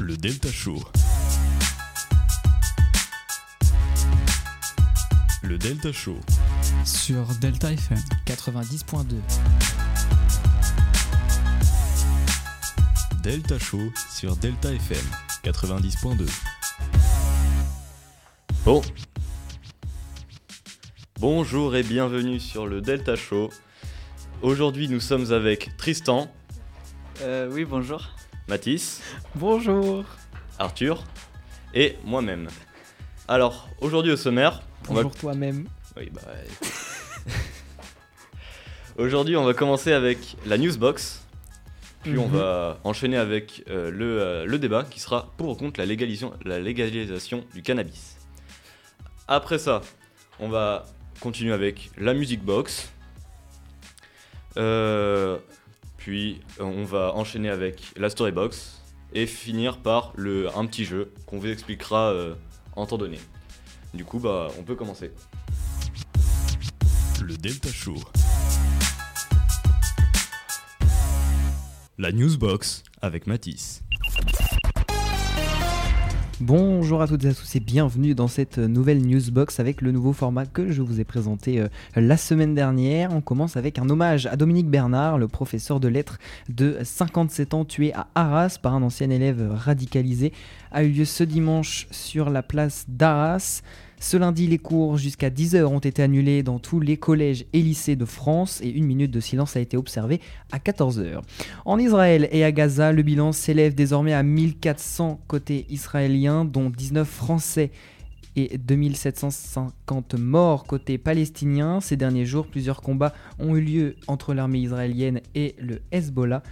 Le Delta Show. Le Delta Show. sur Delta FM. 90.2. Delta Show sur Delta FM 90.2. Bon. Bonjour et bienvenue sur le Delta Show. Aujourd'hui, nous sommes avec Tristan, Euh, oui, bonjour. Mathis, Bonjour. Arthur et moi-même. Alors, aujourd'hui au sommaire, va... Bonjour toi-même. Oui, bah, aujourd'hui, on va commencer avec la newsbox. Puis on Mhm. va enchaîner avec euh, le, euh, le débat qui sera pour ou contre la légalisation, la légalisation du cannabis. Après ça, on va continuer avec la music box. Euh, euh, on va enchaîner avec la story box et finir par le, un petit jeu qu'on vous expliquera euh, en temps donné. Du coup, bah, on peut commencer. Le Delta Show. La Newsbox avec Mathis. Bonjour à toutes et à tous et bienvenue dans cette nouvelle newsbox avec le nouveau format que je vous ai présenté euh, la semaine dernière. On commence avec un hommage à Dominique Bernard, le professeur de lettres de 57 ans tué à Arras par un ancien élève radicalisé, a eu lieu ce dimanche sur la place d'Arras. Ce lundi, les cours jusqu'à 10h ont été annulés dans tous les collèges et lycées de France et une minute de silence a été observée à 14h. En Israël et à Gaza, le bilan s'élève désormais à 1400 côté israélien, dont 19 Français et 2750 morts côté palestinien. Ces derniers jours, plusieurs combats ont eu lieu entre l'armée israélienne et le Hezbollah.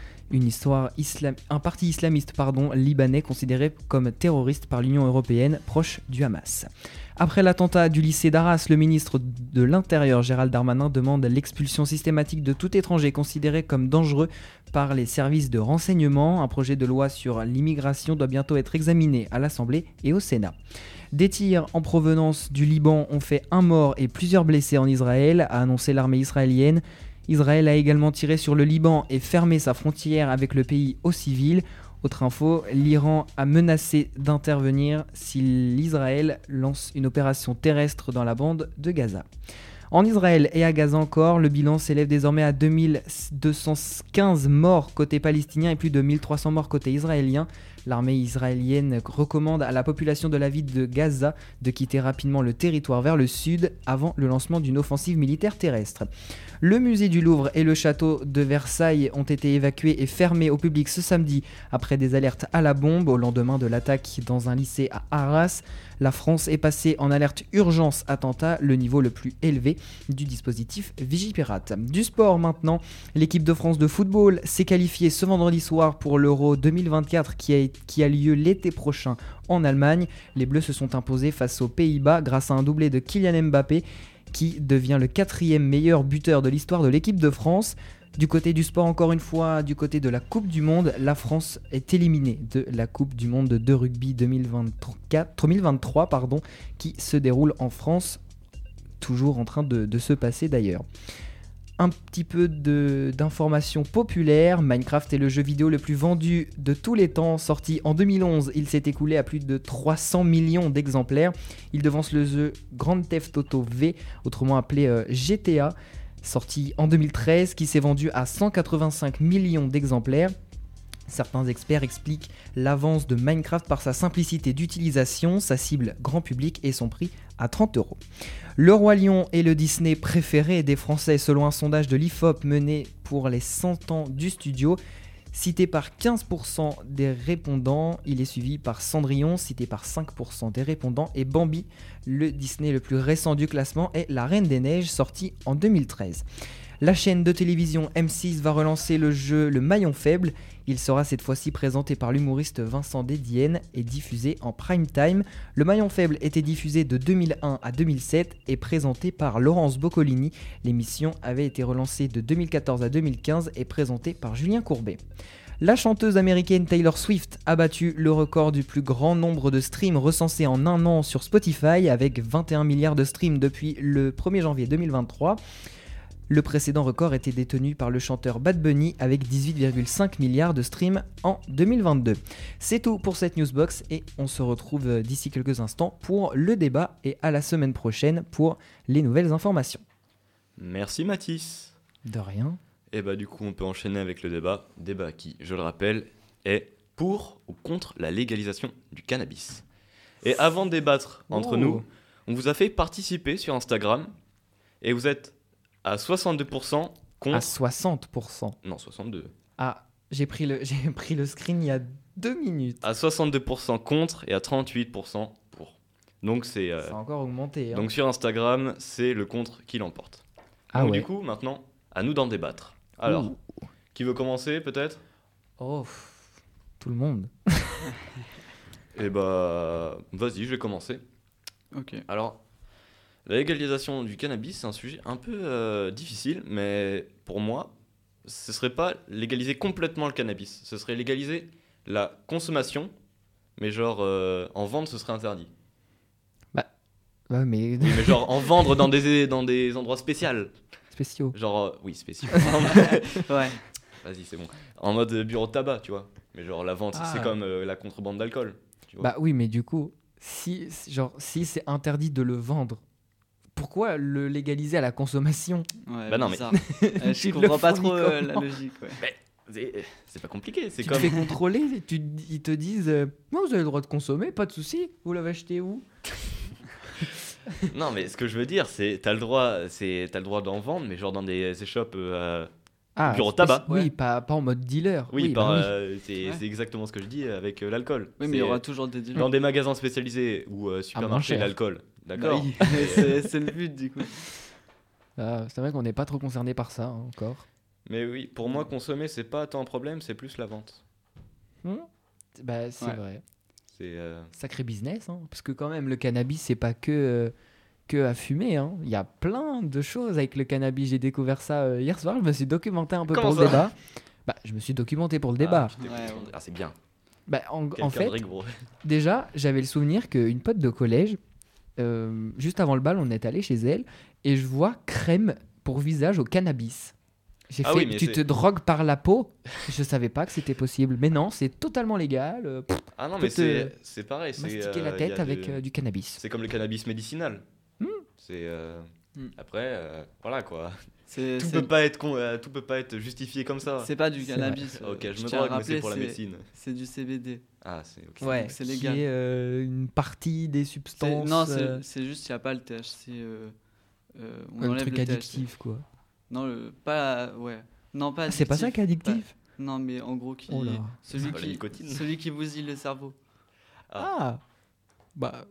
Un parti islamiste libanais considéré comme terroriste par l'Union européenne, proche du Hamas. Après l'attentat du lycée d'Arras, le ministre de l'Intérieur Gérald Darmanin demande l'expulsion systématique de tout étranger considéré comme dangereux par les services de renseignement. Un projet de loi sur l'immigration doit bientôt être examiné à l'Assemblée et au Sénat. Des tirs en provenance du Liban ont fait un mort et plusieurs blessés en Israël, a annoncé l'armée israélienne. Israël a également tiré sur le Liban et fermé sa frontière avec le pays au civil. Autre info, l'Iran a menacé d'intervenir si l'Israël lance une opération terrestre dans la bande de Gaza. En Israël et à Gaza encore, le bilan s'élève désormais à 2215 morts côté palestinien et plus de 1300 morts côté israélien. L'armée israélienne recommande à la population de la ville de Gaza de quitter rapidement le territoire vers le sud avant le lancement d'une offensive militaire terrestre. Le musée du Louvre et le château de Versailles ont été évacués et fermés au public ce samedi après des alertes à la bombe au lendemain de l'attaque dans un lycée à Arras. La France est passée en alerte urgence attentat, le niveau le plus élevé du dispositif Vigipirate. Du sport maintenant, l'équipe de France de football s'est qualifiée ce vendredi soir pour l'Euro 2024 qui a, lieu l'été prochain en Allemagne. Les Bleus se sont imposés face aux Pays-Bas grâce à un doublé de Kylian Mbappé qui devient le quatrième meilleur buteur de l'histoire de l'équipe de France. Du côté du sport, encore une fois, du côté de la Coupe du Monde, la France est éliminée de la Coupe du Monde de rugby 2024, 2023 pardon, qui se déroule en France, toujours en train de, se passer d'ailleurs. Un petit peu d'informations populaires. Minecraft est le jeu vidéo le plus vendu de tous les temps. Sorti en 2011, il s'est écoulé à plus de 300 millions d'exemplaires. Il devance le jeu Grand Theft Auto V, autrement appelé euh, GTA, sorti en 2013, qui s'est vendu à 185 millions d'exemplaires. Certains experts expliquent l'avance de Minecraft par sa simplicité d'utilisation, sa cible grand public et son prix à 30 euros. Le Roi Lion est le Disney préféré des Français selon un sondage de l'IFOP mené pour les 100 ans du studio. Cité par 15% des répondants, il est suivi par Cendrillon, cité par 5% des répondants, et Bambi, le Disney le plus récent du classement, est La Reine des Neiges, sorti en 2013. La chaîne de télévision M6 va relancer le jeu Le Maillon Faible. Il sera cette fois-ci présenté par l'humoriste Vincent Dédienne et diffusé en prime time. Le Maillon Faible était diffusé de 2001 à 2007 et présenté par Laurence Boccolini. L'émission avait été relancée de 2014 à 2015 et présentée par Julien Courbet. La chanteuse américaine Taylor Swift a battu le record du plus grand nombre de streams recensés en un an sur Spotify avec 21 milliards de streams depuis le 1er janvier 2023. Le précédent record était détenu par le chanteur Bad Bunny avec 18,5 milliards de streams en 2022. C'est tout pour cette newsbox et on se retrouve euh, d'ici quelques instants pour le débat et à la semaine prochaine pour les nouvelles informations. Merci Mathis. De rien. Et bah du coup on peut enchaîner avec le débat. Débat qui, je le rappelle, est pour ou contre la légalisation du cannabis. Et avant de débattre entre Oh. nous, on vous a fait participer sur Instagram et vous êtes à 62% contre... À 60%. Non, 62. Ah, j'ai pris, le, j'ai pris le screen il y a deux minutes. À 62% contre et à 38% pour. Donc c'est... euh, Ça a encore augmenté. hein. donc sur Instagram, c'est le contre qui l'emporte. ah donc ouais. du coup, maintenant, à nous d'en débattre. Alors, Ouh. qui veut commencer peut-être? Oh, pff, tout le monde. Eh bah, vas-y, je vais commencer. Ok. Alors, la légalisation du cannabis, c'est un sujet un peu euh, difficile, mais pour moi, ce serait pas légaliser complètement le cannabis. Ce serait légaliser la consommation, mais genre euh, en vente, ce serait interdit. Ouais, mais Oui, mais genre en vendre dans des, dans des endroits spéciaux. spéciaux. Genre, euh, oui, spéciaux. Ouais. Vas-y, c'est bon. En mode bureau de tabac, tu vois. Mais genre la vente, Ah. c'est comme euh, la contrebande d'alcool. Bah oui, mais du coup, si, si- genre, si c'est interdit de le vendre, pourquoi le légaliser à la consommation Ouais, Bah non, mais-. Euh, je Tu comprends pas trop euh, la logique. Ouais. Eh, C'est pas compliqué, c'est Tu comme. te fais contrôler, tu, ils te disent euh, Non, vous avez le droit de consommer, pas de souci. Vous l'avez acheté où? Non, mais ce que je veux dire, c'est t'as le droit, c'est t'as le droit d'en vendre, mais genre dans des échoppes. euh, Ah, Bureau tabac. Oui, Ouais. pas, pas en mode dealer. oui, bah oui. euh, c'est Ouais. exactement ce que je dis avec euh, l'alcool. Oui, mais il y aura euh, toujours des dealers. dans des magasins spécialisés ou euh, supermarchés cher. Bah D'accord. oui, c'est le but du coup. Ah, c'est vrai qu'on n'est pas trop concerné par ça hein, encore. Mais oui, pour moi, consommer, c'est pas tant un problème, c'est plus la vente. Hmm bah, c'est Ouais. vrai. C'est. euh, Sacré business, hein, parce que quand même, le cannabis, c'est pas que, euh, que à fumer. hein. Il y a plein de choses avec le cannabis. J'ai découvert ça euh, hier soir. Je me suis documenté un peu Comment pour le débat. Bah, je me suis documenté pour le débat. Ah, Ouais, ouais. ah, c'est bien. Bah, en, en fait, déjà, j'avais le souvenir qu'une pote de collège, euh, juste avant le bal, on est allé chez elle et je vois crème pour visage au cannabis. J'ai Ah fait, oui, tu te drogues par la peau? Je savais pas que c'était possible. Mais non, c'est totalement légal. euh, pff, Ah non, mais c'est c'est pareil. c'est, mastiquer euh, la tête avec euh, du cannabis. C'est comme le cannabis médicinal. Hmm. C'est. euh, Hmm. Après, euh, voilà quoi. C'est Tout c'est- peut, pas être con- euh, tout peut pas être justifié comme ça. c'est pas du cannabis. euh, Ok, je me drogue, mais c'est pour la médecine. C'est du CBD. Ah, c'est ok. Ouais, c'est qui légal. est, euh, une partie des C'est- substances. Non, c'est euh, c'est juste qu'il n'y a pas le THC. euh, euh, on le enlève truc le THC. addictif, quoi. Non, le, pas. Ouais. Non, pas Ah, c'est pas ça qui est addictif. addictif Non, mais en gros, qui, Oh celui, pas qui, celui qui bousille le cerveau. Ah, Bah,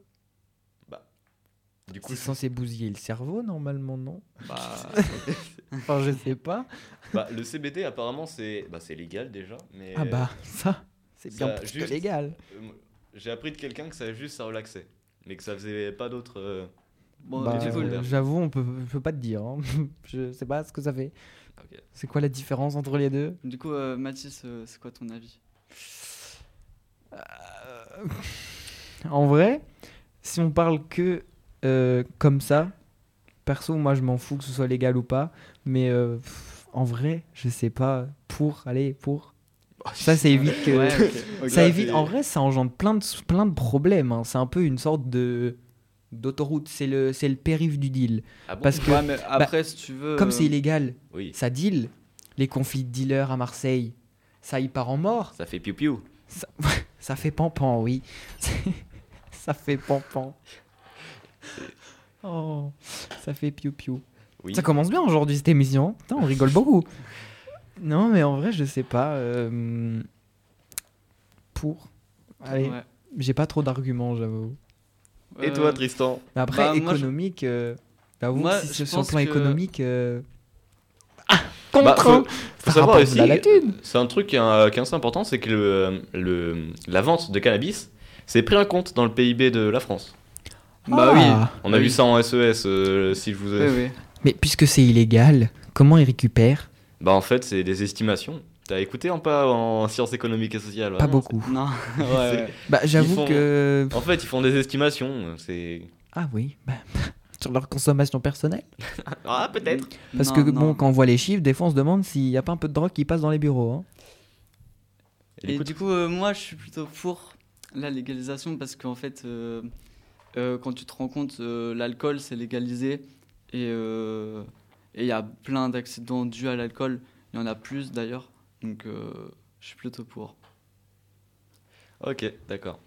Du coup, c'est censé bousiller le cerveau, normalement, non Bah, Enfin, je sais pas. bah, le CBD apparemment c'est bah, c'est légal déjà, mais Ah bah, ça, c'est bien plus que juste- légal. euh, j'ai appris de quelqu'un que ça juste ça relaxait, mais que ça faisait pas d'autres. euh, bon, Bah, du coup, euh, J'avoue, on peut, je peux pas te dire. hein. je sais pas ce que ça fait. ok. C'est quoi la différence entre les deux? Du coup euh, Mathis, euh, c'est quoi ton avis? En vrai, si on parle que euh, comme ça, perso, moi je m'en fous que ce soit légal ou pas. Mais euh, pff, en vrai, je sais pas. Pour, allez, pour. Ça, ça évite que. Ouais. Ça évite, en vrai, ça engendre plein de, plein de problèmes. hein. C'est un peu une sorte de d'autoroute. C'est le, c'est le périph' du deal. Ah bon Parce que, Ouais, mais après, si tu veux. comme euh, c'est illégal, Oui, ça deal. Les conflits de dealers à Marseille, ça y part en mort. ça fait piou piou. Ça fait pampan, oui. ça fait pampan. Oh, ça fait piou piou. Oui. Ça commence bien aujourd'hui cette émission. Putain, on rigole beaucoup. Non, mais en vrai, je sais pas. euh, Pour. Allez, ouais. j'ai pas trop d'arguments, j'avoue. Et Euh, toi Tristan? Mais après, Bah, moi, je- économique. euh, j'avoue Moi, si je c'est sur le plan que- économique. euh, Bah, contre faut, hein. faut savoir aussi, thune. c'est un truc qui est, euh, qui est assez important, c'est que le, le- la vente de cannabis, c'est pris en compte dans le PIB de la France. Bah Ah. On a Oui. vu ça en SES, euh, si je vous ai... Oui, oui. Mais puisque c'est illégal, comment ils récupèrent Bah en fait, c'est des estimations. T'as écouté un peu en sciences économiques et sociales Pas vraiment, beaucoup. Non, ouais, ouais. Bah, j'avoue font- que. En fait, ils font des estimations. C'est Ah oui, bah, sur leur consommation personnelle? Ah, peut-être. Parce Non, que non. bon, quand on voit les chiffres, des fois on se demande s'il n'y a pas un peu de drogue qui passe dans les bureaux. hein. Et du coup, euh, moi, je suis plutôt pour la légalisation parce qu'en fait, euh, euh, quand tu te rends compte, euh, l'alcool, c'est légalisé et euh, et il y a plein d'accidents dus à l'alcool. Il y en a plus d'ailleurs. Donc, euh, je suis plutôt pour. Ok, d'accord.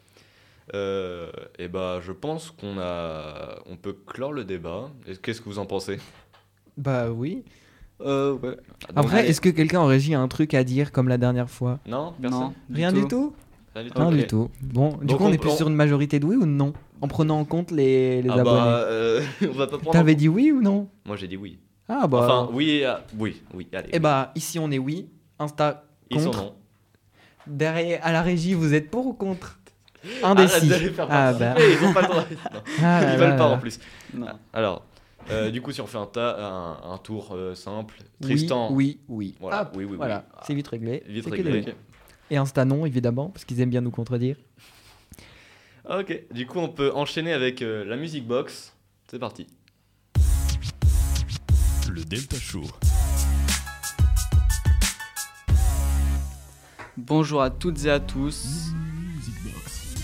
Euh, et bah, je pense qu'on a, on peut clore le débat. Et Qu'est-ce que vous en pensez? Bah oui. Euh, ouais. Après, est-ce que quelqu'un en régie a un truc à dire comme la dernière fois? Non, personne? Non. Rien du tout? Rien du tout. Du tout. Bon, du Donc coup, on on- est plus on- sur une majorité de oui ou de non En prenant en compte les, les Ah abonnés. bah, euh, on va pas prendre. en T'avais dit oui ou non? Moi, j'ai dit oui. Ah bah. Enfin, oui, ah, oui, oui. Allez. Eh bah, ici on est oui. Insta Ils sont contre. non. Derrière, à la régie, vous êtes pour ou contre? Indécis. Ah bah. Ils ont pas le droit. Ah là Ils veulent là pas là. en plus. Non. Alors, euh, du coup, si on fait un, tas, un, un tour euh, simple, Oui, Tristan. Oui, oui. Voilà, oui, oui, oui. Voilà, Ah. c'est vite réglé. Vite réglé. Et Insta non, évidemment, parce qu'ils aiment bien nous contredire. Ok, du coup, on peut enchaîner avec euh, la music box. C'est parti. Le Delta Show. Bonjour à toutes et à tous. Music Box.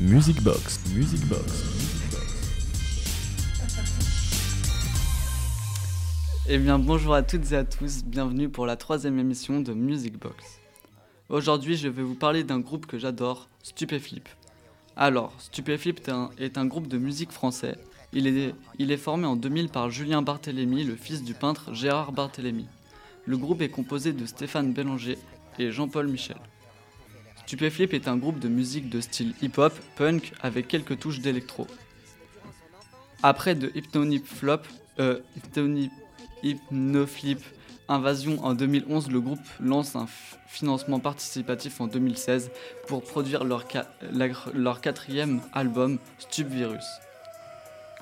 Music Box. Music Box. Eh bien, bonjour à toutes et à tous, bienvenue pour la troisième émission de Music Box. Aujourd'hui, je vais vous parler d'un groupe que j'adore, Stupéflip. Alors, Stupéflip est un, groupe de musique français. Il est, il est formé en 2000 par Julien Barthélémy, le fils du peintre Gérard Barthélémy. Le groupe est composé de Stéphane Bélanger et Jean-Paul Michel. Stupéflip est un groupe de musique de style hip-hop, punk, avec quelques touches d'électro. Après de Hypnonip Flop, euh, Hypnonip Hypnoflip Invasion en 2011, le groupe lance un financement participatif en 2016 pour produire leur, leur quatrième album, Stup Virus.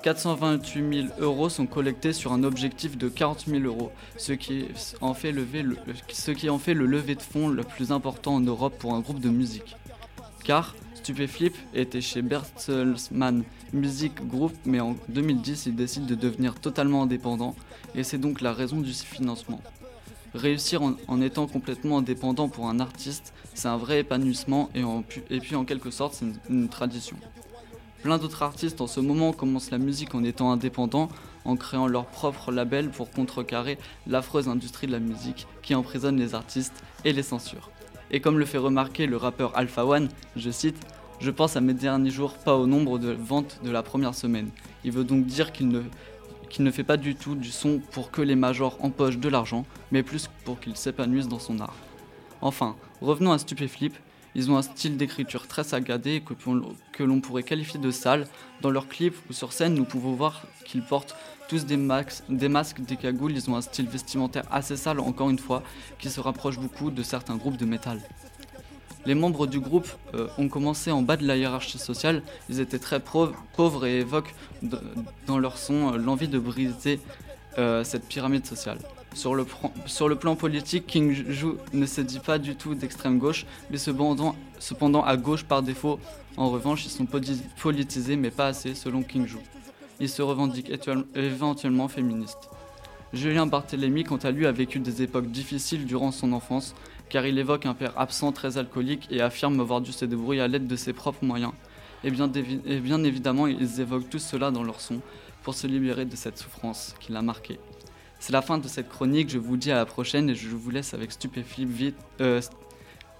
428 000 euros sont collectés sur un objectif de 40 000 euros, ce qui, en fait le, de fonds le plus important en Europe pour un groupe de musique. Car Stupéflip était chez Bertelsmann Music Group, mais en 2010, il décide de devenir totalement indépendant et c'est donc la raison du financement. Réussir en, étant complètement indépendant pour un artiste, c'est un vrai épanouissement et, puis en quelque sorte c'est une, une tradition. Plein d'autres artistes en ce moment commencent la musique en étant indépendants, en créant leur propre label pour contrecarrer l'affreuse industrie de la musique qui emprisonne les artistes et les censure. Et comme le fait remarquer le rappeur Alpha One, je cite Je pense à mes derniers jours, pas au nombre de ventes de la première semaine. Il veut donc dire qu'il ne fait pas du tout du son pour que les majors empochent de l'argent, mais plus pour qu'ils s'épanouissent dans son art. Enfin, revenons à Stupéflip, ils ont un style d'écriture très sagadé que, l'on pourrait qualifier de sale. Dans leurs clips ou sur scène, nous pouvons voir qu'ils portent tous des, des masques, des cagoules, ils ont un style vestimentaire assez sale, encore une fois, qui se rapproche beaucoup de certains groupes de métal. Les membres du groupe euh, ont commencé en bas de la hiérarchie sociale, ils étaient très pauvres et évoquent dans leur son euh, l'envie de briser euh, cette pyramide sociale. Sur le, plan politique, King Ju ne se dit pas du tout d'extrême gauche, mais cependant, cependant à gauche par défaut. En revanche, ils sont poli- politisés, mais pas assez selon King Ju. Ils se revendiquent éventuellement féministes. Julien Barthélémy, quant à lui, a vécu des époques difficiles durant son enfance, car il évoque un père absent très alcoolique et affirme avoir dû se débrouiller à l'aide de ses propres moyens. Et bien, dévi- et bien évidemment, ils évoquent tout cela dans leur son pour se libérer de cette souffrance qui l'a marqué. C'est la fin de cette chronique, je vous dis à la prochaine et je vous laisse avec Stupéflip vite. euh,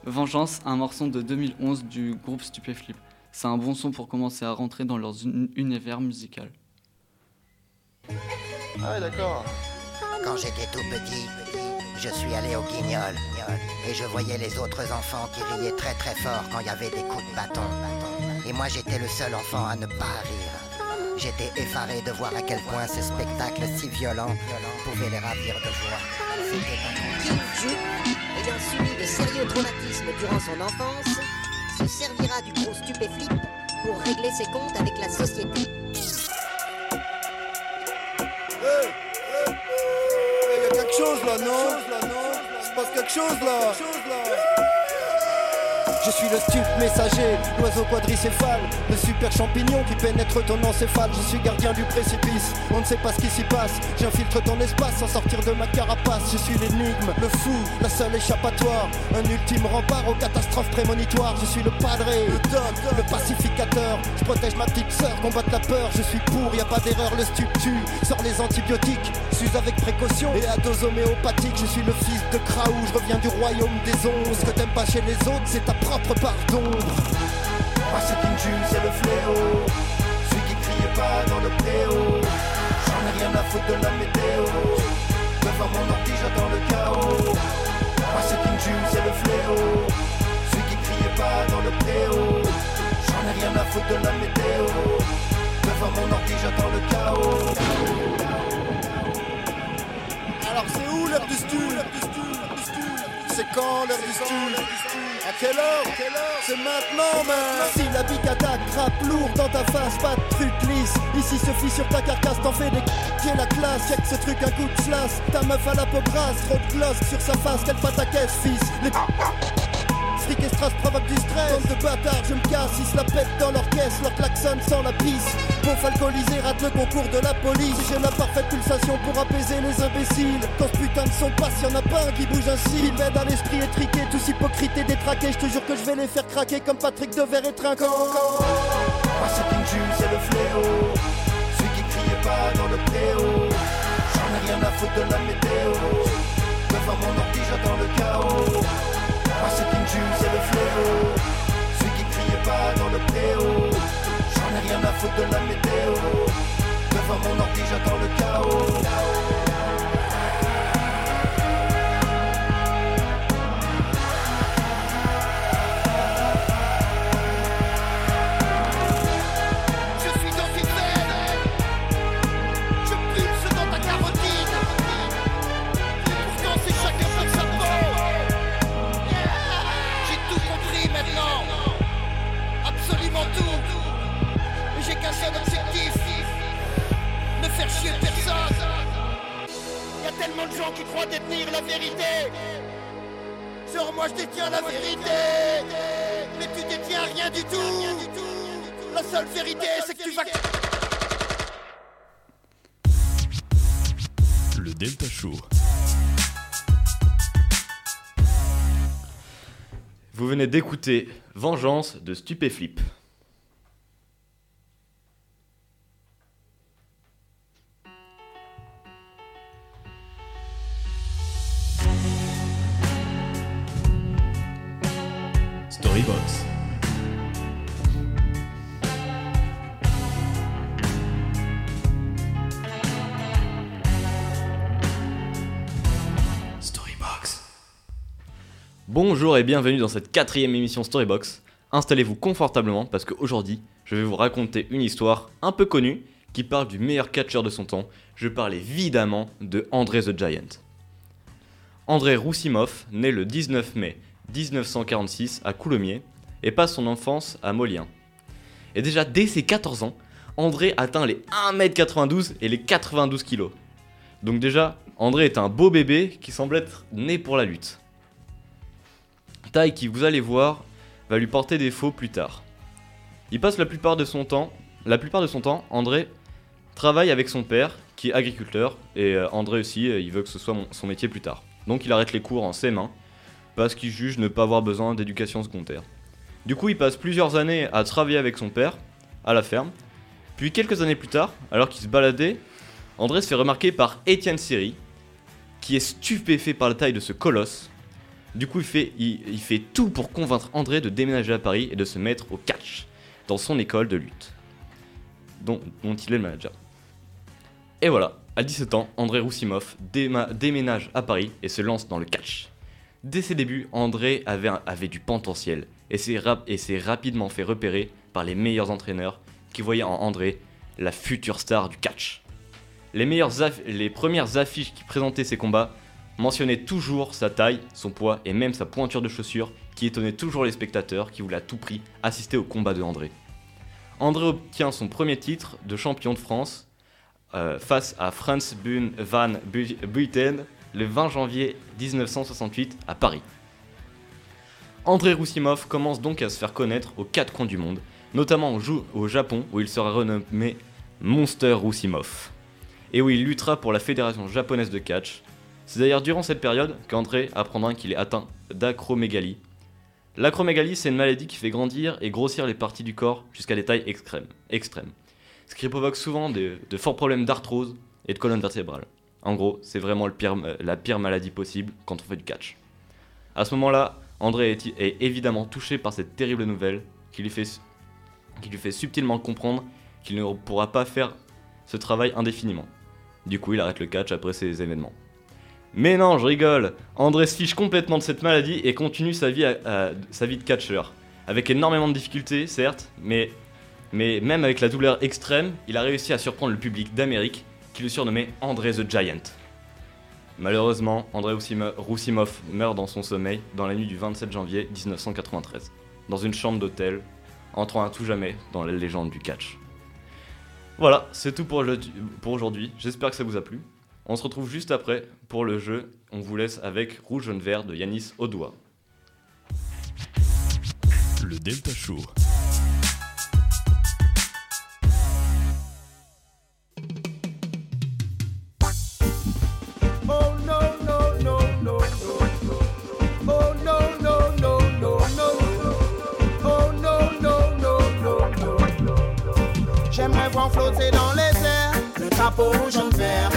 Vengeance, un morceau de 2011 du groupe Stupéflip. C'est un bon son pour commencer à rentrer dans leur uni- univers musical. Ah ouais, d'accord. Quand j'étais tout petit, je suis allé au guignol et je voyais les autres enfants qui riaient très très fort quand il y avait des coups de bâton. Et moi j'étais le seul enfant à ne pas rire. J'étais effaré de voir à quel point ce spectacle si violent pouvait les ravir de joie. C'était ayant subi de sérieux traumatismes durant son enfance, se servira du gros stupéflip pour régler ses comptes avec la société. Il y a quelque chose là, non? Il se passe quelque chose là Je suis le stup messager, l'oiseau quadricéphale, le super champignon qui pénètre ton encéphale. Je suis gardien du précipice, on ne sait pas ce qui s'y passe. J'infiltre ton espace sans sortir de ma carapace. Je suis l'énigme, le fou, la seule échappatoire. Un ultime rempart aux catastrophes prémonitoires. Je suis le padré, le doc, le pacificateur. Je protège ma petite sœur, combattre la peur. Je suis pour, y a pas d'erreur, le stup tue. Sors les antibiotiques, s'use avec précaution et à dose homéopathique. Je suis le fils de Kraou, je reviens du royaume des ondes. Ce que t'aimes pas chez les autres, c'est ta propre part d'ombre. Moi, c'est King Jules, c'est le fléau. Celui qui criait pas dans le préau. J'en ai rien à foutre de la météo. Devant mon ordi, j'attends le chaos. Moi, c'est King Jules, c'est le fléau. Celui qui criait pas dans le préau. J'en ai rien à foutre de la météo. Devant mon ordi, j'attends le chaos. Alors, c'est où l'heure du stu C'est quand l'heure du stu à quelle heure C'est maintenant, man Si la big attaque, lourd dans ta face, pas de truc lisse. Ici suffit sur ta carcasse, t'en fais des qui la classe. Que ce truc, un coup de flash. Ta meuf à la peau grasse, trop de gloss sur sa face, qu'elle pas ta caisse, fils. Les Fric et strass du stress. Bande de bâtards, je me casse, ils se la pètent dans leur caisse. Leur klaxon sans la pisse. Pauvre alcoolisé rate le concours de la police. J'ai la parfaite pulsation pour apaiser les imbéciles. Quand ce putain de son passe, y'en a pas un qui bouge ainsi. Il m'aide à l'esprit étriqué, tous hypocrites et détraqués. Je te jure que je vais les faire craquer comme Patrick de Verre et Trinquant. Moi c'est King Jules, c'est le fléau. Celui qui criait pas dans le préau. J'en ai rien à foutre de la météo. Devant mon ordi j'attends le chaos fléau Celui qui criait pas dans le préau J'en ai rien à foutre de la météo. Devant mon ordi j'attends le chaos tellement de gens qui croient détenir la vérité Sur moi je détiens la vérité Mais tu détiens rien du tout La seule vérité c'est que tu vas... Le Delta Show. Vous venez d'écouter Vengeance de Stupéflip. Bonjour et bienvenue dans cette quatrième émission Storybox. Installez-vous confortablement parce qu'aujourd'hui, je vais vous raconter une histoire un peu connue qui parle du meilleur catcheur de son temps. Je parle évidemment de André the Giant. André Roussimov, né le 19 mai 1946 à Coulommiers et passe son enfance à Molien. Et déjà dès ses 14 ans, André atteint les 1m92 et les 92 kg. Donc déjà, André est un beau bébé qui semble être né pour la lutte. Taille qui, vous allez voir, va lui porter défaut plus tard. Il passe la plupart de son temps, la plupart de son temps, André travaille avec son père, qui est agriculteur, et euh, André aussi, euh, il veut que ce soit son métier plus tard. Donc il arrête les cours en ses mains, parce qu'il juge ne pas avoir besoin d'éducation secondaire. Du coup, il passe plusieurs années à travailler avec son père, à la ferme. Puis quelques années plus tard, alors qu'il se baladait, André se fait remarquer par Étienne Siri, qui est stupéfait par la taille de ce colosse. Du coup, il fait, tout pour convaincre André de déménager à Paris et de se mettre au catch, dans son école de lutte, dont, il est le manager. Et voilà, à 17 ans, André Roussimov déménage à Paris et se lance dans le catch. Dès ses débuts, André avait, du potentiel et s'est rapidement fait repérer par les meilleurs entraîneurs qui voyaient en André la future star du catch. Les premières affiches qui présentaient ses combats mentionnaient toujours sa taille, son poids et même sa pointure de chaussure qui étonnait toujours les spectateurs qui voulaient à tout prix assister au combat de André. André obtient son premier titre de champion de France euh, face à Franz Bun van Bu- Buiten le 20 janvier 1968 à Paris. André Roussimov commence donc à se faire connaître aux quatre coins du monde, notamment au Japon où il sera renommé Monster Roussimov, et où il luttera pour la fédération japonaise de catch. C'est d'ailleurs durant cette période qu'André apprendra qu'il est atteint d'acromégalie. L'acromégalie, c'est une maladie qui fait grandir et grossir les parties du corps jusqu'à des tailles extrêmes, ce qui provoque souvent de, forts problèmes d'arthrose et de colonne vertébrale. En gros, c'est vraiment la pire maladie possible quand on fait du catch. À ce moment-là, André est, évidemment touché par cette terrible nouvelle qui lui fait subtilement comprendre qu'il ne pourra pas faire ce travail indéfiniment. Du coup, il arrête le catch après ces événements. Mais non, je rigole André se fiche complètement de cette maladie et continue sa vie, à- sa vie de catcheur. Avec énormément de difficultés, certes, mais, mais même avec la douleur extrême, il a réussi à surprendre le public d'Amérique qui le surnommait André the Giant. Malheureusement, André Roussimo- Roussimov meurt dans son sommeil dans la nuit du 27 janvier 1993, dans une chambre d'hôtel, entrant à tout jamais dans la légende du catch. Voilà, c'est tout pour aujourd'hui, j'espère que ça vous a plu. On se retrouve juste après pour le jeu, on vous laisse avec Rouge Jaune Vert de Yanis Odoa. Le Delta Show. Oh no no no no no. Oh no no no no no. Oh no no no no no. J'aimerais voir flotter dans les airs le drapeau rouge jaune vert.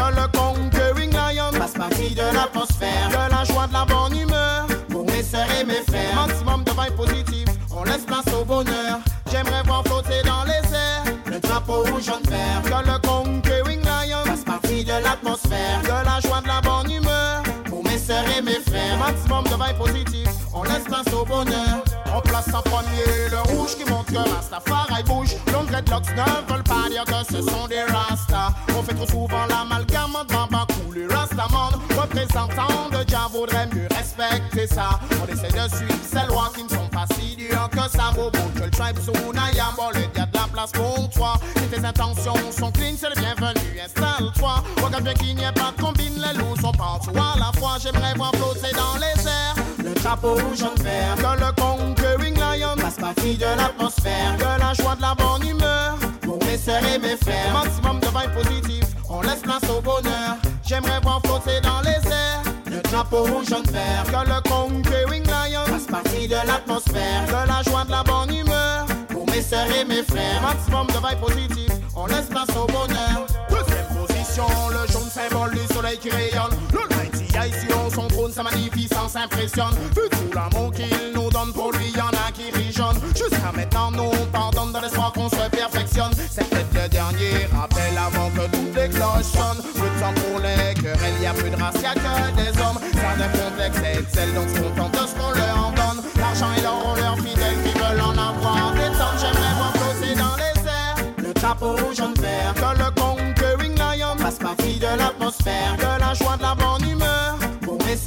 De l'atmosphère. Que la joie de la bonne humeur pour mes sœurs et mes frères. Maximum de vibes positives, on laisse place au bonheur. J'aimerais voir flotter dans les airs le drapeau rouge jaune vert. Que le conquering lion fasse partie de l'atmosphère. Que la joie de la bonne humeur pour mes sœurs et mes frères. Maximum de vibes positives, on laisse place au bonheur. On place en premier le rouge qui montre que Rastafari bouge. Longs dreadlocks ne veulent pas dire que ce sont des Rastas. On fait trop souvent l'amalgame de Bambacou, le Rastaman. Représentant de Jah vaudrait mieux respecter ça. On essaie de suivre ces lois qui ne sont pas si dures que ça. Que le tribe Sunayam, bon le diable de la place pour toi. Si tes intentions sont clean, c'est le bienvenu, installe-toi. Regarde bien qu'il n'y ait pas de combine, les loups sont partout à la fois. J'aimerais voir flotter dans les airs le drapeau rouge jaune vert. Que le conquering lion fasse partie de l'atmosphère. Que la joie de la bonne humeur pour mes sœurs et mes frères. Maximum de vibes positives, on laisse place au bonheur. J'aimerais voir flotter dans les airs le drapeau rouge jaune vert. Que le conquering lion fasse partie de l'atmosphère. Que la joie de la bonne humeur pour mes sœurs et mes frères. Maximum de vibes positives, on laisse place au bonheur. Deuxième position, le jaune symbole du soleil qui rayonne. Le 90 sur son trône, sa magnificence impressionne. Vu tout l'amour qu'il nous donne, pour lui y en a qui rijonnent. Jusqu'à maintenant, nous pardonne dans l'espoir qu'on se perfectionne. C'est peut-être le dernier rappel avant que toutes les cloches sonnent. Peu de temps pour les querelles, y a plus de race, y a que des hommes. Ça ne complexe et excelle, donc se contentent de ce qu'on leur donne. L'argent et l'or ont leurs fidèles qui veulent en avoir des tonnes. J'aimerais voir flotter dans les airs le drapeau jaune vert. Que le conquering lion fasse partie de l'atmosphère.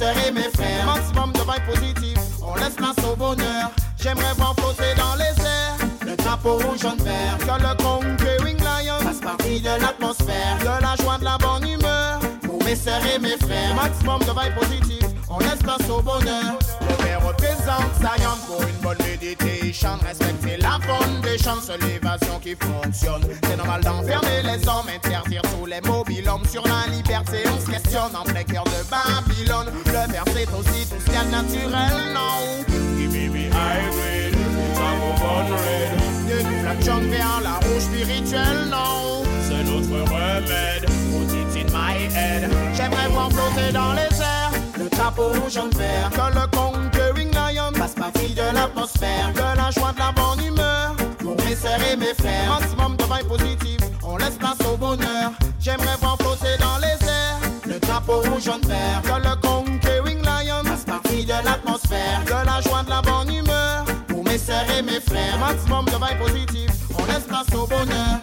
Sœurs et mes frères. Maximum de vibes positives, on laisse place au bonheur. J'aimerais voir flotter dans les airs le drapeau rouge jaune vert. Que le conquering lion fasse partie de l'atmosphère. Que la joie de la bonne humeur pour mes mes frères. Maximum de vibes positives, on laisse place au bonheur. Représente Zion pour une bonne méditation. Respecter la foundation, seule l'évasion qui fonctionne. C'est normal d'enfermer les hommes, interdire tous les mobiles hommes sur la liberté. On se questionne en plein cœur de Babylone. Le vert c'est aussi tout ce qu'il y a de naturel, non? Give me the high grade, la jaune vers la rouge spirituelle, non? C'est notre remède, in my head. J'aimerais voir flotter dans les airs le drapeau jaune vert. Que le lion fasse partie de l'atmosphère. Que la joie de la bonne humeur pour mes sœurs et mes frères. Maximum de vibes positives, on laisse place au bonheur. J'aimerais voir flotter dans les airs le drapeau rouge jaune vert. Que le conquering lion fasse partie de l'atmosphère. Que la joie de la bonne humeur pour mes sœurs et mes frères. Maximum de vibes positives, on laisse place au bonheur.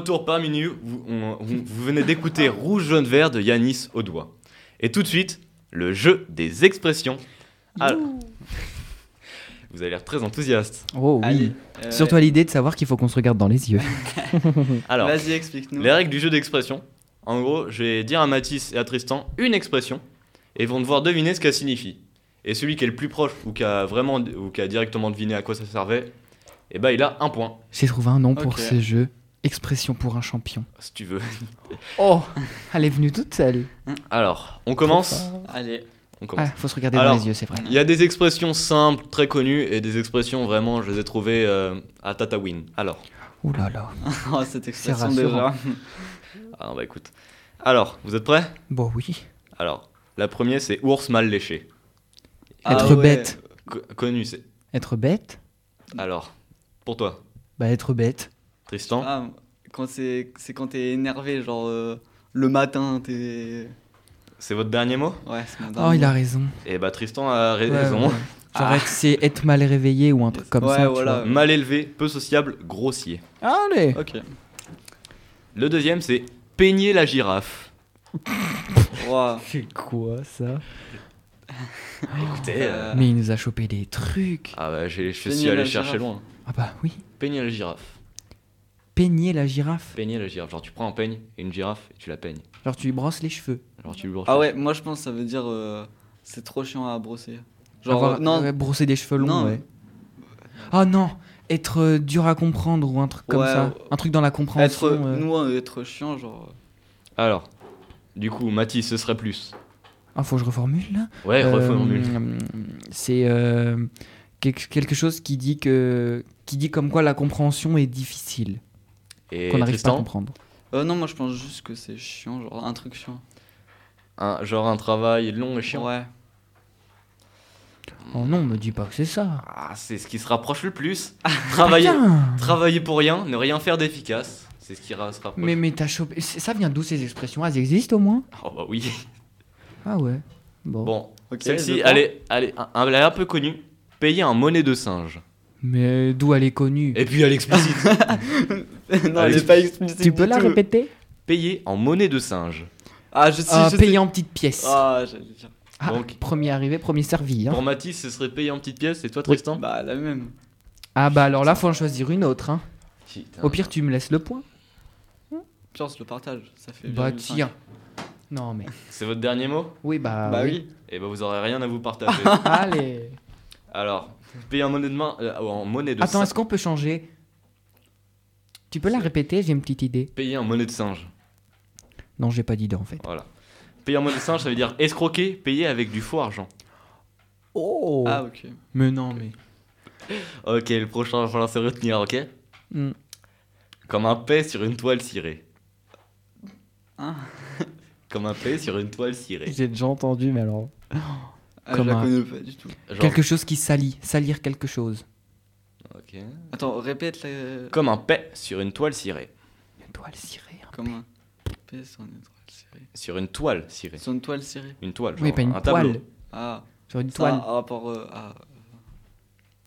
Retour parmi nous, vous, on- vous venez d'écouter Rouge, Jaune, Vert de Yanis au doigt. Et tout de suite, le jeu des expressions. Alors- vous avez l'air très enthousiaste. Oh oui. Allez, euh, Surtout à l'idée de savoir qu'il faut qu'on se regarde dans les yeux. Alors, Vas-y, explique-nous. les règles du jeu d'expression. En gros, je vais dire à Mathis et à Tristan une expression et ils vont devoir deviner ce qu'elle signifie. Et celui qui est le plus proche ou qui a vraiment ou qui a directement deviné à quoi ça servait, eh ben il a un point, J'ai trouvé un nom pour ce jeu. Expression pour un champion. si tu veux. Oh, elle est venue toute seule. Alors, on commence. Allez. On commence. Ah, faut se regarder Alors, dans les yeux, c'est vrai. Il y a des expressions simples, très connues, et des expressions vraiment, je les ai trouvées euh, à Tatawin. Alors, Ouh là là. Oh, cette expression rassurant. déjà. ah, bah écoute. Alors, vous êtes prêts? Bon oui. Alors, la première c'est ours mal léché. Être Ah ouais. bête. Co- connu, c'est. Être bête Alors, pour toi, Bah être bête. Tristan. Ah, quand c'est c'est quand t'es énervé, genre euh, le matin, t'es. C'est votre dernier mot Ouais, c'est mon Oh, dernier il a raison. Eh bah, Tristan a Ouais, raison. ouais. Genre être- c'est être mal réveillé ou un truc comme Ouais, ça. tu voilà. Mal élevé, peu sociable, grossier. Allez. Ok. Le deuxième, c'est peigner la girafe. C'est quoi ça? Écoutez, euh, Mais il nous a chopé des trucs. ah bah, j'ai- je suis allé la chercher girafe. loin. Ah bah oui. Peigner la girafe. Peigner la girafe. Peigner la girafe. Genre, tu prends un peigne et une girafe et tu la peignes. Genre tu lui brosses les cheveux. Genre, tu lui broches Ah les ouais, moi je pense que ça veut dire euh, c'est trop chiant à brosser. Genre, Avoir- euh, non, ouais, brosser des cheveux longs, Non. ouais. Ah non, être euh, dur à comprendre ou un truc comme Ouais, ça. ouais. Un truc dans la compréhension. être, euh. nous, euh, être chiant, genre. Alors, du coup, Mathis, ce serait plus. Ah, faut que je reformule là? Ouais, Euh, reformule. C'est euh, quelque, chose qui dit que qui dit comme quoi la compréhension est difficile, qu'on n'arrive pas à comprendre. Euh, non, moi je pense juste que c'est chiant, genre un truc chiant. un, genre un travail long et chiant. Ouais. Oh non, me dis pas que c'est ça. Ah, c'est ce qui se rapproche le plus. travailler, pour rien, ne rien faire d'efficace. C'est ce qui se rapproche. mais mais t'as chopé. Ça vient d'où ces expressions? Elles existent au moins? Oh bah oui. Ah ouais. Bon. Bon, Ok. celle-ci, elle est, elle, est, un- elle est un peu connue. Payer en monnaie de singe. Mais d'où elle est connue? Et puis elle explicite. non, elle est pas explicite. Tu peux la tout. répéter? Payer en monnaie de singe. Ah, je sais, je Payer sais. en petites pièces. Ah, j'allais dire. Ah, donc- premier arrivé, premier servi. hein. Pour Mathis, ce serait payer en petites pièces. Et toi, Tristan? Bah, la même. Ah bah alors là, faut en choisir une autre. Hein. Putain. Au pire, tu me laisses le point. On se le partage. Ça fait. Bah 0,5. tiens. Non mais. C'est votre dernier mot? Oui bah. Bah oui. Et bah vous aurez rien à vous partager. Allez. Alors, payer en monnaie de main, euh, en monnaie de Attends, singe. est-ce qu'on peut changer Tu peux la répéter J'ai une petite idée. Payer en monnaie de singe. Non, j'ai pas d'idée en fait. Voilà. Payer en monnaie de singe, ça veut dire escroquer, payer avec du faux argent. Oh. Ah, ok. Mais non mais. Ok, le prochain, il va falloir se retenir, ok Hmm. Comme un paix sur une toile cirée. Hein Comme un paix sur une toile cirée. J'ai déjà entendu, mais alors. Ah, Comme je la un- connais pas du tout. Genre- Quelque chose qui salit, salir quelque chose. Ok. Attends, répète la. Comme un paix sur une toile cirée. Une toile cirée. Comme un. P sur une toile cirée. Sur une toile cirée. Sur une toile cirée. Une toile, genre Oui, pas une un tableau. toile. Ah, Sur une ça a toile. un rapport euh, à.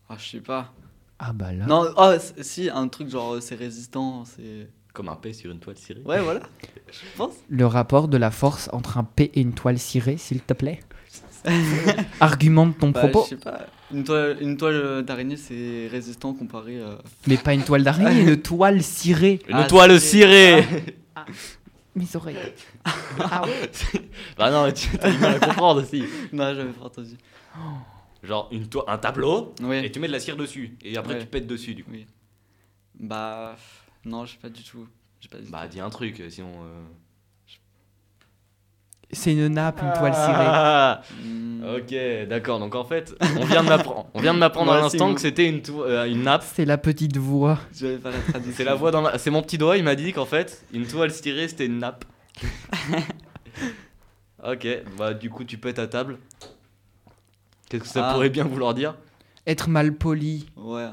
Ah, je sais pas. Ah bah là. Non, ah, c- si, un truc genre euh, c'est résistant, c'est. Comme un paix sur une toile cirée. Ouais, voilà. Je pense. Le rapport de la force entre un P et une toile cirée, s'il te plaît. Argumente ton Bah, propos. je sais pas. Une toile, une toile euh, d'araignée, c'est résistant comparé à. Mais pas une toile d'araignée, une toile cirée. Une Ah, toile cirée. cirée Mes oreilles. Ah ouais. Bah non, mais tu as du mal à comprendre aussi. Non, j'avais pas entendu. Genre une toi un tableau, et tu mets de la cire dessus. Et après Ouais. tu pètes dessus, du coup. Oui. Bah. Non, je sais pas du tout. J'ai pas dit. Bah dis un truc, euh, sinon... euh, C'est une nappe, une toile cirée. Ah, ok, d'accord. Donc en fait, on vient de m'apprendre, on vient de m'apprendre à l'instant que c'était une, euh, une nappe. C'est la petite voix. J'avais pas la traduction. C'est la voix dans ma... C'est mon petit doigt, il m'a dit qu'en fait, une toile cirée, c'était une nappe. ok, bah du coup, tu pètes à table. Qu'est-ce que ça Ah. pourrait bien vouloir dire? Être mal poli. Ouais.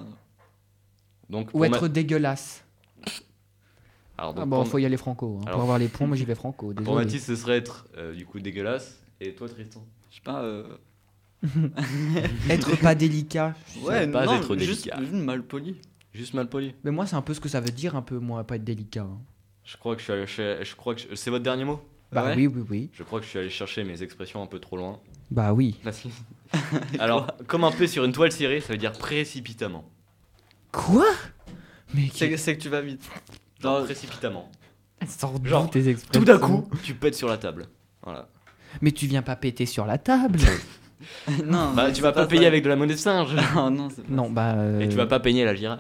donc, Ou être ma- dégueulasse. Alors, donc, Ah bon, pour, faut y aller franco. hein. Alors- Pour avoir les points, moi j'y vais franco. pour. Mathis, ce serait être euh, du coup dégueulasse. Et toi, Tristan? Je sais pas. Euh... Être pas délicat. Ouais, pas non, être juste, délicat. juste mal poli. Juste mal poli. Mais moi, c'est un peu ce que ça veut dire, un peu, moi, pas être délicat. hein. Je crois que je suis allé cher- je crois que je- c'est votre dernier mot? Bah Ouais. oui, oui, oui. Je crois que je suis allé chercher mes expressions un peu trop loin. Bah oui. Alors, comme un peu sur une toile cirée, ça veut dire précipitamment. Quoi? Mais c'est que tu vas vite. Genre précipitamment. D'où Genre, tes expressions Tout d'un coup, tu pètes sur la table. Voilà. Mais tu viens pas péter sur la table non, Bah, mais tu c'est vas pas payer ça. avec de la monnaie de singe. Non, non, c'est pas Non, bah. euh, Et tu vas pas peigner la girafe.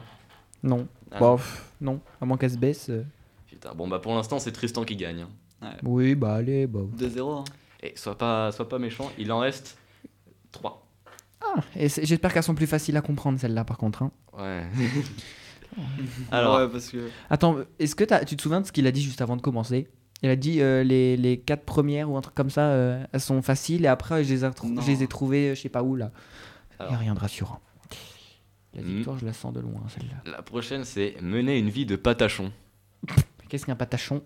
Non. Ah Bah, non. pff, non. À moins qu'elle se baisse. euh. Putain, bon bah pour l'instant c'est Tristan qui gagne. hein. Oui, bah allez, bah. 2-0. hein. Et sois pas, sois pas méchant, il en reste 3. Ah, et c'est- j'espère qu'elles sont plus faciles à comprendre, celles-là, par contre. hein. Ouais. Alors, Ouais, parce que. Attends, est-ce que tu te souviens de ce qu'il a dit juste avant de commencer? Il a dit euh, les, les quatre premières ou un truc comme ça, euh, elles sont faciles et après je les ai, trou- Non. je les ai trouvées, euh, je sais pas où là. Il n'y a rien de rassurant. La Hmm. victoire, je la sens de loin, celle-là. la prochaine c'est mener une vie de patachon. Qu'est-ce qu'un patachon?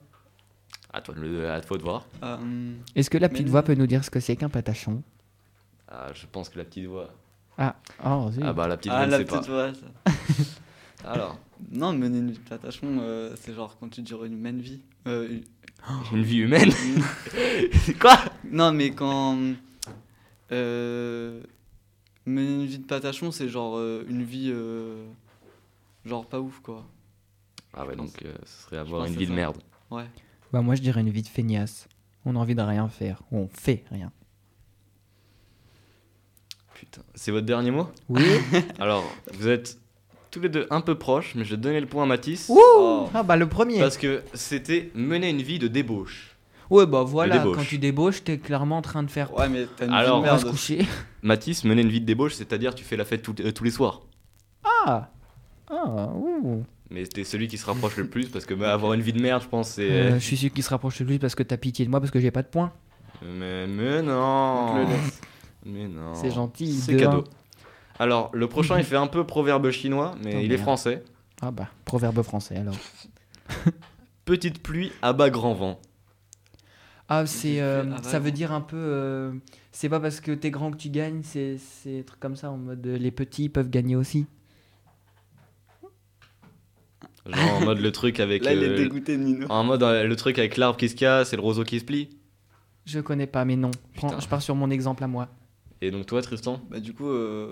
À toi de, le- à toi de voir. euh, Est-ce que la petite Mais- voix peut nous dire ce que c'est qu'un patachon? Ah, je pense que la petite voix. Ah, oh. Ah bah la petite Ah, voix la sait petite pas. voix. ça. Alors, Non, mener une vie de patachon, euh, c'est genre quand tu dures une humaine vie. Euh, une- une vie humaine. Quoi? Non, mais quand. Euh, mener une vie de patachon, c'est genre euh, une vie. euh, genre pas ouf, quoi. Ah ouais, donc euh, ce serait avoir une vie de ça. merde. Ouais. Bah moi je dirais une vie de feignasse. On a envie de rien faire. Ou on fait rien. Putain, c'est votre dernier mot? Oui. Alors, vous êtes tous les deux un peu proches, mais je vais donner le point à Mathis. Oh. ah bah le premier. Parce que c'était mener une vie de débauche. Ouais bah voilà, quand tu débauches, t'es clairement en train de faire... Ouais, mais t'as une Alors, vie de merde. se coucher. Mathis, mener une vie de débauche, c'est-à-dire tu fais la fête tout- euh, tous les soirs. Ah Ah, ouh. Mais t'es celui qui se rapproche le plus parce que bah, avoir une vie de merde, je pense, c'est. Euh, je suis sûr qu'il se rapproche le plus parce que t'as pitié de moi parce que j'ai pas de points. Mais, mais non le laisse. Mais non C'est gentil. C'est de cadeau. Alors, le prochain, il fait un peu proverbe chinois, mais Oh, il est français. Ah bah, proverbe français alors. Petite pluie abat grand vent. Ah, c'est, euh, Ah, ça veut dire un peu. euh, c'est pas parce que t'es grand que tu gagnes, c'est, c'est trucs comme ça en mode euh, les petits peuvent gagner aussi. Genre en mode le truc avec. Là, il est dégoûté, Nino. en mode euh, le truc avec l'arbre qui se casse et le roseau qui se plie. Je connais pas, mais non. Prends- je pars sur mon exemple à moi. Et donc toi, Tristan? Bah, du coup, euh,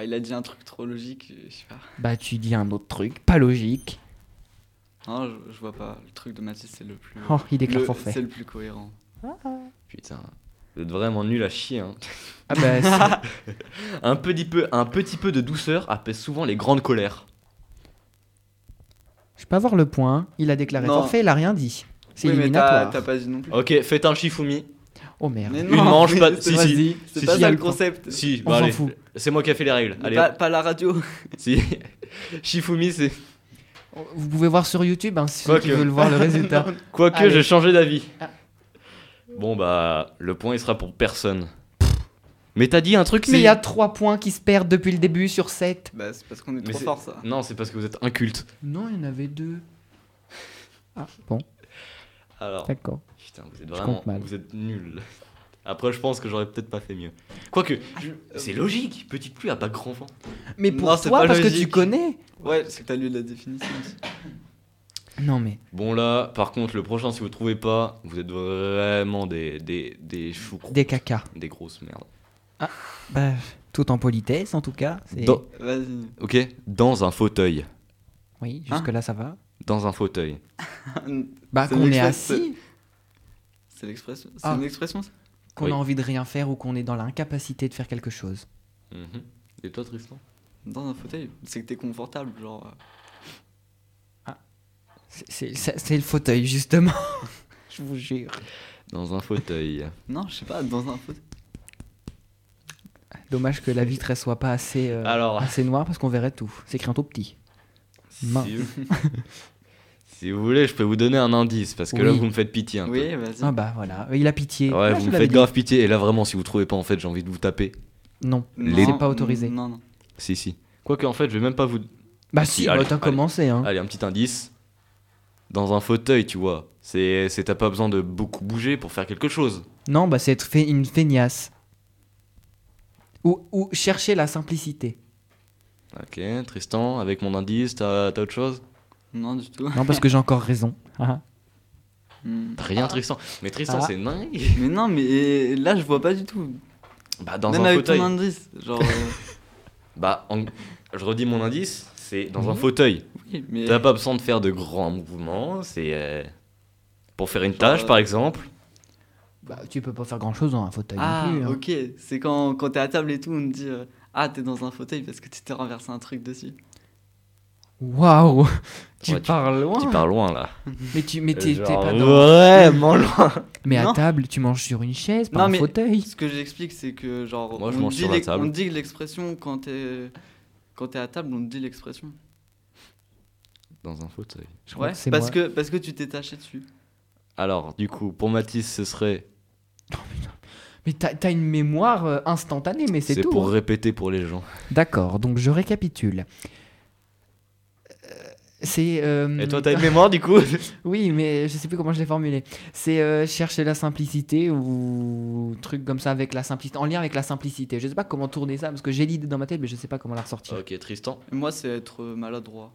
bah, il a dit un truc trop logique. Je sais pas. Bah, tu dis un autre truc, pas logique. Non, je, je vois pas. Le truc de Mathis, c'est le plus. Oh, il déclare forfait. C'est le plus cohérent. Putain. Vous êtes vraiment nul à chier. Hein. Ah bah, Un, petit peu, un petit peu de douceur apaise souvent les grandes colères. je peux avoir le point. Il a déclaré Non. forfait, il a rien dit. C'est Oui, éliminatoire. t'as pas dit non plus. Ok, faites un Shifumi. Oh merde. Mais Une non, manche, pas- c'est si, pas- si. C'est Si, pas si, ça le concept. Si, On s'en allez. fout. C'est moi qui ai fait les règles. Allez, pas, la radio. Si. Shifumi, c'est. Vous pouvez voir sur YouTube hein, si ceux qui veulent voir le résultat. Quoique, j'ai changé d'avis. Ah. Bon, bah, le point, il sera pour personne. Mais t'as dit un truc, Mais il y a 3 points qui se perdent depuis le début sur 7. Bah, c'est parce qu'on est Mais trop fort, ça. Non, c'est parce que vous êtes inculte. Non, il y en avait deux. Ah, bon, Alors, d'accord. Putain, vous êtes vraiment. Vous êtes nuls. Après, je pense que j'aurais peut-être pas fait mieux. Quoique, je- c'est logique. Petite pluie a pas grand vent. Mais pour Non, c'est toi, parce que tu connais. Ouais, c'est que t'as lu la définition aussi. Non, mais. Bon, là, par contre, le prochain, si vous trouvez pas, vous êtes vraiment des, des, des choucroutes. Des cacas. Des grosses merdes. Bah, tout en politesse, en tout cas. c'est- Dans- Vas-y. Ok Dans un fauteuil. Oui, jusque-là, ça va. Dans un fauteuil. Bah, qu'on est assis, C'est l'expression. C'est Ah. une expression, ça? Qu'on Oui. a envie de rien faire ou qu'on est dans l'incapacité de faire quelque chose. Mhm. Et toi, Tristan? Dans un fauteuil. C'est que t'es confortable, genre. euh, C'est- C'est le fauteuil, justement. Je vous jure. Dans un fauteuil. Non, je sais pas, dans un fauteuil. Dommage que la vitre elle soit pas assez, euh, Alors. assez noire parce qu'on verrait tout. C'est écrit en tout petit. Mince. Si vous... si voulez, je peux vous donner un indice parce que là, vous me faites pitié un peu. Oui, vas-y. Ah bah voilà, il a pitié. Ouais, vous me faites dit. grave pitié. Et là, vraiment, si vous trouvez pas, en fait, j'ai envie de vous taper. Non, Les- c'est pas autorisé. Non, non. Si, si. Quoique, en fait, je vais même pas vous. Bah si, Allez, bah, t'as commencé. Hein. Allez, un petit indice. Dans un fauteuil, tu vois. C'est, c'est- t'as pas besoin de beaucoup bouger pour faire quelque chose. Non, bah c'est être fait une feignasse. Ou, ou chercher la simplicité. Ok, Tristan, avec mon indice, t'as t'as autre chose? Non, du tout. Non, parce que j'ai encore raison. Ah. T'as rien, Tristan. Mais Tristan, Ah. c'est dingue. Mais non, mais là, je vois pas du tout. Bah, dans Même un avec fauteuil. ton indice. Genre. euh, Bah, en- je redis mon indice, c'est dans un Mhm. fauteuil. oui, mais. T'as pas besoin de faire de grands mouvements, c'est euh, pour faire une Genre, tâche euh, par exemple. Bah, tu peux pas faire grand chose dans un fauteuil Ah, non plus. hein. ok. C'est quand, quand t'es à table et tout, on te dit euh, Ah, t'es dans un fauteuil parce que tu t'es renversé un truc dessus. Waouh Tu Ouais, tu- parles loin Tu pars loin là. Mais tu mais t'es Genre, pas dans... Vraiment loin. Mais à Non. table, tu manges sur une chaise, pas Non, un mais- fauteuil. Ce que j'explique, c'est que genre. Moi, je on mange dit sur la l'ex- table. On dit l'expression quand t'es. Quand t'es à table, on te dit l'expression. Dans un fauteuil. Je crois Ouais, que c'est parce moi. que, parce que tu t'es taché dessus. Alors, du coup, pour Mathis, ce serait. Mais t'as t'as une mémoire euh, instantanée, mais c'est C'est tout. pour hein. répéter pour les gens. D'accord, donc je récapitule. C'est. euh, Et toi, t'as une mémoire du coup Oui, mais je sais plus comment je l'ai formulé. C'est euh, chercher la simplicité ou truc comme ça avec la simplicité, en lien avec la simplicité. Je sais pas comment tourner ça parce que j'ai l'idée dans ma tête, mais je sais pas comment la ressortir. Ok, Tristan. Et moi, c'est être maladroit.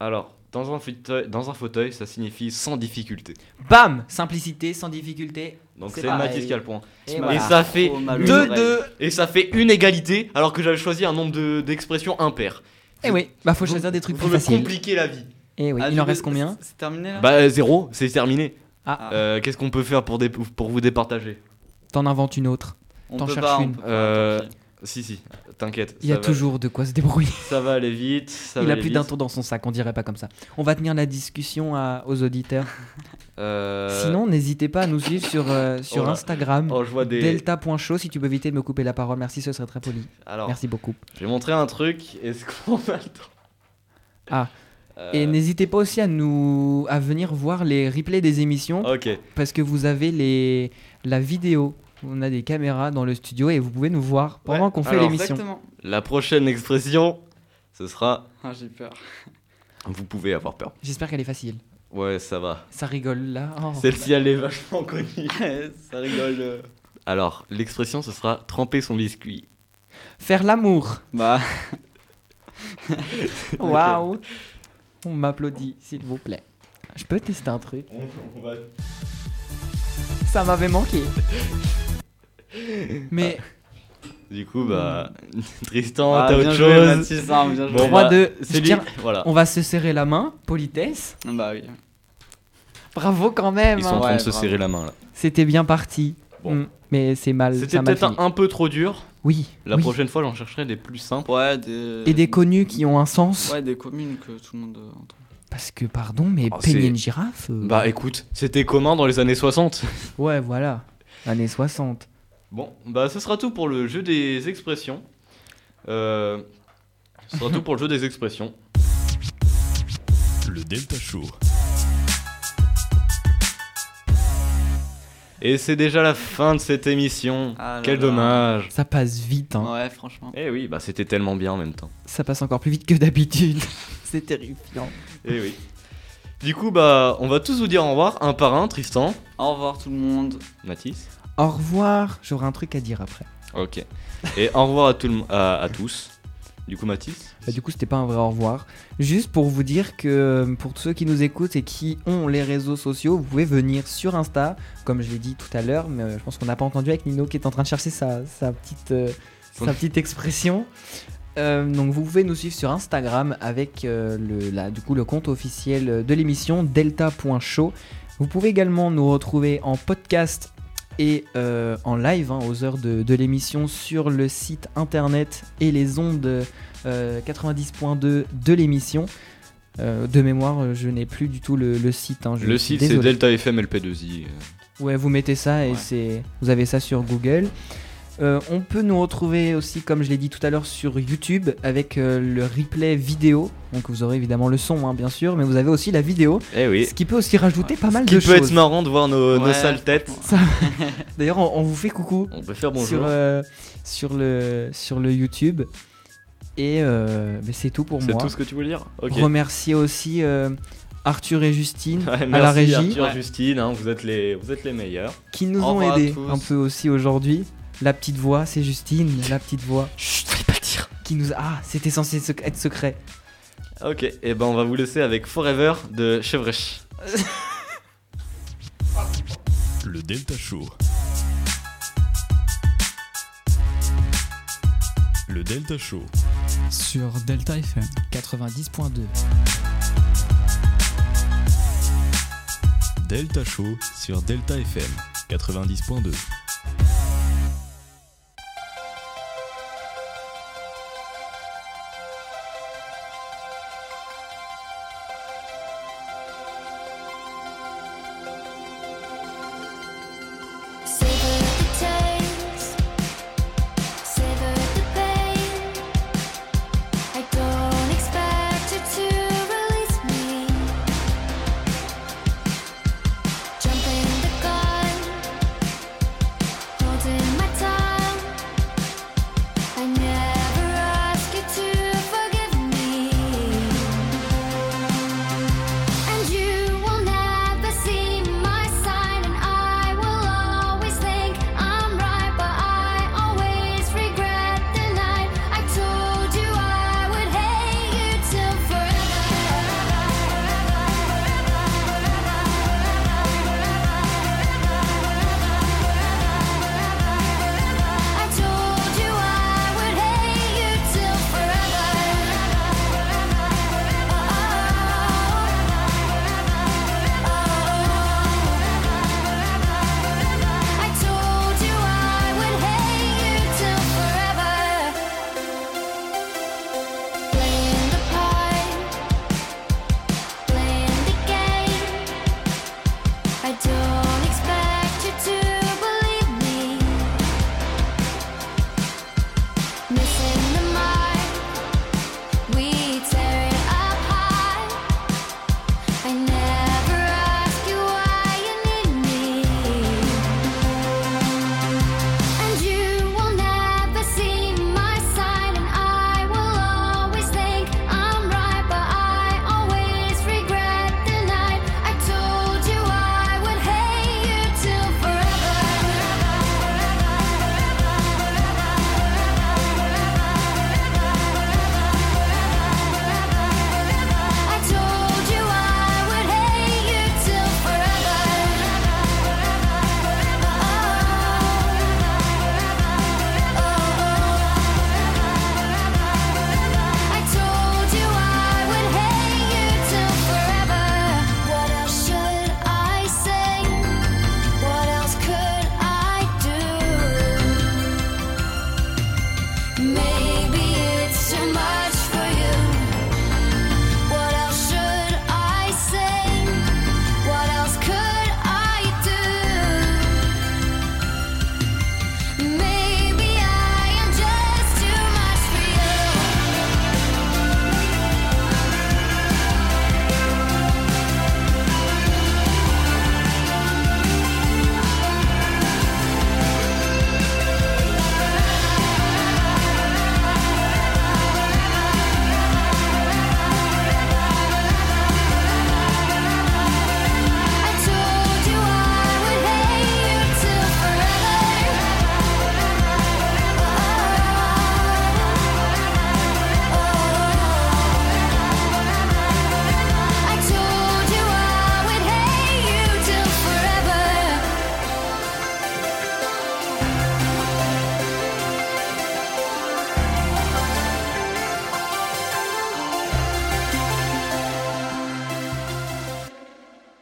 Alors, dans un fauteuil, dans un fauteuil ça signifie sans difficulté. Bam Simplicité, sans difficulté. Donc C'est. Mathis qui a le point. Et Et voilà. ça fait Trop mal aux 2 oreilles. 2 et ça fait une égalité alors que j'avais choisi un nombre de- d'expressions impair. Eh oui, bah faut choisir des trucs plus faciles. compliquer la vie. Eh oui, Ah, il du en coup, reste combien C'est terminé là Bah zéro, c'est terminé. Ah, Euh, Qu'est-ce qu'on peut faire pour, dé- pour vous départager? T'en inventes une autre. On t'en peut cherches pas, on une. peut pas, Euh, tant pis. Si si, t'inquiète. Il y a ça va- toujours de quoi se débrouiller. Ça va aller vite. Ça il va a aller plus vite. d'un tour dans son sac, on dirait pas comme ça. On va tenir la discussion à- aux auditeurs. Euh, Sinon, n'hésitez pas à nous suivre sur, euh, sur Oh. Instagram. oh, je vois des. Delta.show si tu peux éviter de me couper la parole. Merci, ce serait très poli. Alors, Merci beaucoup. je vais montrer un truc. Est-ce qu'on a le temps Ah. Euh, Et n'hésitez pas aussi à nous à venir voir les replays des émissions Ok. parce que vous avez les la vidéo. On a des caméras dans le studio et vous pouvez nous voir pendant Ouais, qu'on fait l'émission. La prochaine expression, ce sera. Ah, j'ai peur. Vous pouvez avoir peur. J'espère qu'elle est facile. Ouais, ça va. Ça rigole là. Oh. Celle-ci, elle est vachement connue. ça rigole. euh. Alors, l'expression, ce sera tremper son biscuit. Faire l'amour. Bah, Waouh. On m'applaudit, s'il vous plaît. Je peux tester un truc? Ça m'avait manqué. Mais Du coup, bah. Tristan, ah, t'as bien autre joué, chose Mathis, hein, bien joué. Bon, 3, bah, 2, C'est je lui. tiens- Voilà. on va se serrer la main, politesse. Bah oui. Bravo quand même. Ils sont hein. en train Ouais, de se bravo. serrer la main là. C'était bien parti. Bon. Mm, Mais c'est mal. C'était peut-être un, un peu trop dur. Oui. La oui. prochaine fois, j'en chercherai des plus simples. Ouais, des. Et des connus qui ont un sens. Ouais, des communes que tout le monde euh, entend. Parce que, pardon, mais Oh, peigner une girafe. euh, Bah écoute, c'était commun dans les années 60. Ouais, voilà. Années 60. Bon, bah ce sera tout pour le jeu des expressions. Euh, ce sera tout pour le jeu des expressions. Le Delta Show. Et c'est déjà la fin de cette émission. Ah là Quel là. dommage. Ça passe vite. Hein. Ouais, franchement. Eh oui, bah c'était tellement bien en même temps. Ça passe encore plus vite que d'habitude. c'est terrifiant. Eh oui. Du coup, bah on va tous vous dire au revoir, un par un, Tristan, Au revoir tout le monde. Mathis. Au revoir. J'aurai un truc à dire après. Ok. Et au revoir à, tout le, à tous. Du coup, Mathis. Bah, du coup, c'était pas un vrai au revoir. Juste pour vous dire que euh, pour tous ceux qui nous écoutent et qui ont les réseaux sociaux, vous pouvez venir sur Insta, comme je l'ai dit tout à l'heure, mais euh, je pense qu'on n'a pas entendu avec Nino qui est en train de chercher sa, sa petite, euh, sa petite expression. Euh, donc vous pouvez nous suivre sur Instagram avec euh, le, la- du coup, le compte officiel de l'émission delta.show. Vous pouvez également nous retrouver en podcast et euh, en live hein, aux heures de, de l'émission sur le site internet et les ondes euh, 90.2 de l'émission. Euh, de mémoire, euh, je n'ai plus du tout le, le site. hein, je Le site c'est désolé. Delta FM LP2I. Ouais, vous mettez ça et Ouais. c'est, vous avez ça sur Google. Euh, on peut nous retrouver aussi, comme je l'ai dit tout à l'heure, sur YouTube avec euh, le replay vidéo. Donc vous aurez évidemment le son, hein, bien sûr, mais vous avez aussi la vidéo, Eh oui. ce qui peut aussi rajouter pas mal Qui de peut choses. être marrant de voir nos, sales têtes. D'ailleurs, on, on vous fait coucou On peut faire bonjour. sur, euh, sur, le, sur le YouTube. Et euh, mais c'est tout pour C'est moi. tout ce que tu voulais dire Ok. Remercier aussi euh, Arthur et Justine Ouais, à merci la régie Arthur, Ouais. Justine, hein, vous, êtes les, vous êtes les meilleurs. qui nous Au ont aidés un peu aussi aujourd'hui. La petite voix, c'est Justine, la petite voix Chut, fallait pas le dire. qui nous a... Ah, c'était censé être secret. Ok, et ben on va vous laisser avec Forever de Chevrech. Le Delta Show. Le Delta Show. Sur Delta FM. 90.2. Delta Show sur Delta FM 90.2.